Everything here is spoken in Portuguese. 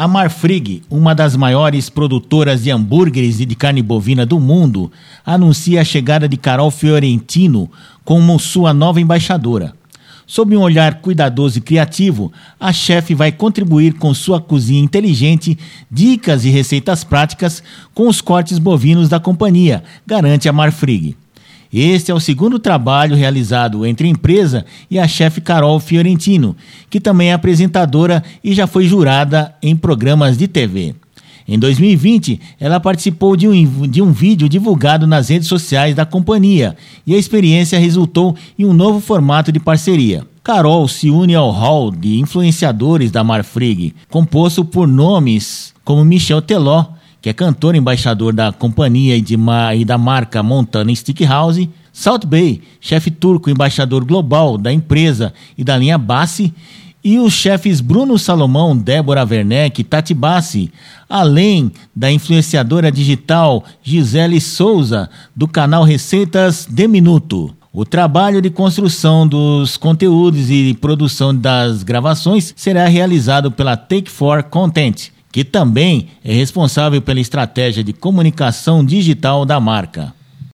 A Marfrig, uma das maiores produtoras de hambúrgueres e de carne bovina do mundo, anuncia a chegada de Carol Fiorentino como sua nova embaixadora. Sob um olhar cuidadoso e criativo, a chefe vai contribuir com sua cozinha inteligente, dicas e receitas práticas com os cortes bovinos da companhia, garante a Marfrig. Este é o segundo trabalho realizado entre a empresa e a chefe Carol Fiorentino, que também é apresentadora e já foi jurada em programas de TV. Em 2020, ela participou de um, de um vídeo divulgado nas redes sociais da companhia e a experiência resultou em um novo formato de parceria. Carol se une ao hall de influenciadores da Marfrig, composto por nomes como Michel Teló, que é cantor e embaixador da companhia e, de, e da marca Montana Stickhouse, Salt Bay, chefe turco embaixador global da empresa e da linha Bassi, e os chefes Bruno Salomão, Débora Werneck e Tati Bassi, além da influenciadora digital Gisele Souza, do canal Receitas de Minuto. O trabalho de construção dos conteúdos e produção das gravações será realizado pela Take 4 Content, que também é responsável pela estratégia de comunicação digital da marca.